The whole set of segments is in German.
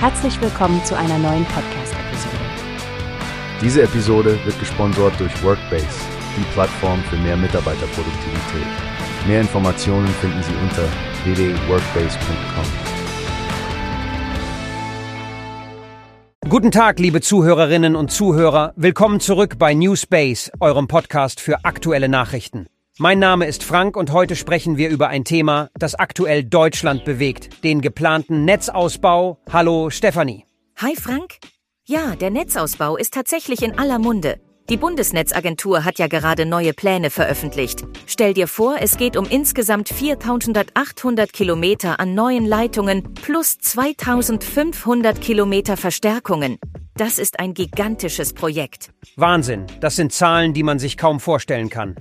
Herzlich willkommen zu einer neuen Podcast-Episode. Diese Episode wird gesponsert durch Workbase, die Plattform für mehr Mitarbeiterproduktivität. Mehr Informationen finden Sie unter www.workbase.com. Guten Tag, liebe Zuhörerinnen und Zuhörer. Willkommen zurück bei Newspace, eurem Podcast für aktuelle Nachrichten. Mein Name ist Frank und heute sprechen wir über ein Thema, das aktuell Deutschland bewegt, den geplanten Netzausbau. Hallo Stefanie. Hi Frank. Ja, der Netzausbau ist tatsächlich in aller Munde. Die Bundesnetzagentur hat ja gerade neue Pläne veröffentlicht. Stell dir vor, es geht um insgesamt 4800 Kilometer an neuen Leitungen plus 2500 Kilometer Verstärkungen. Das ist ein gigantisches Projekt. Wahnsinn, das sind Zahlen, die man sich kaum vorstellen kann.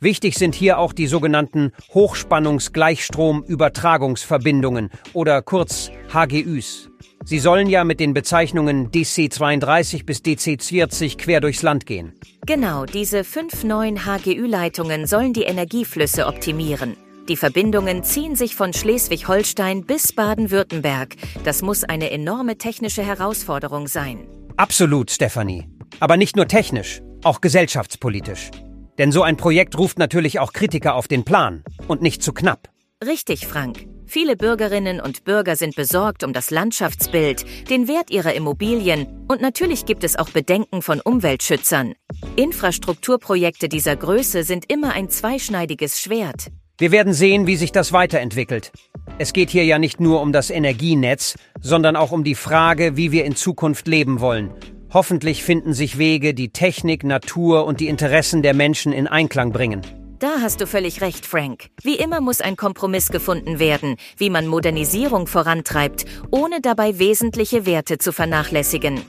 Wichtig sind hier auch die sogenannten Hochspannungsgleichstromübertragungsverbindungen oder kurz HGÜs. Sie sollen ja mit den Bezeichnungen DC32 bis DC40 quer durchs Land gehen. Genau, diese fünf neuen HGÜ-Leitungen sollen die Energieflüsse optimieren. Die Verbindungen ziehen sich von Schleswig-Holstein bis Baden-Württemberg. Das muss eine enorme technische Herausforderung sein. Absolut, Stefanie. Aber nicht nur technisch, auch gesellschaftspolitisch. Denn so ein Projekt ruft natürlich auch Kritiker auf den Plan und nicht zu knapp. Richtig, Frank. Viele Bürgerinnen und Bürger sind besorgt um das Landschaftsbild, den Wert ihrer Immobilien und natürlich gibt es auch Bedenken von Umweltschützern. Infrastrukturprojekte dieser Größe sind immer ein zweischneidiges Schwert. Wir werden sehen, wie sich das weiterentwickelt. Es geht hier ja nicht nur um das Energienetz, sondern auch um die Frage, wie wir in Zukunft leben wollen Hoffentlich finden sich Wege, die Technik, Natur und die Interessen der Menschen in Einklang bringen. Da hast du völlig recht, Frank. Wie immer muss ein Kompromiss gefunden werden, wie man Modernisierung vorantreibt, ohne dabei wesentliche Werte zu vernachlässigen.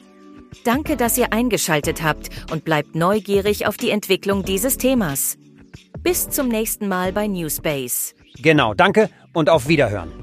Danke, dass ihr eingeschaltet habt und bleibt neugierig auf die Entwicklung dieses Themas. Bis zum nächsten Mal bei Newspace. Genau, danke und auf Wiederhören.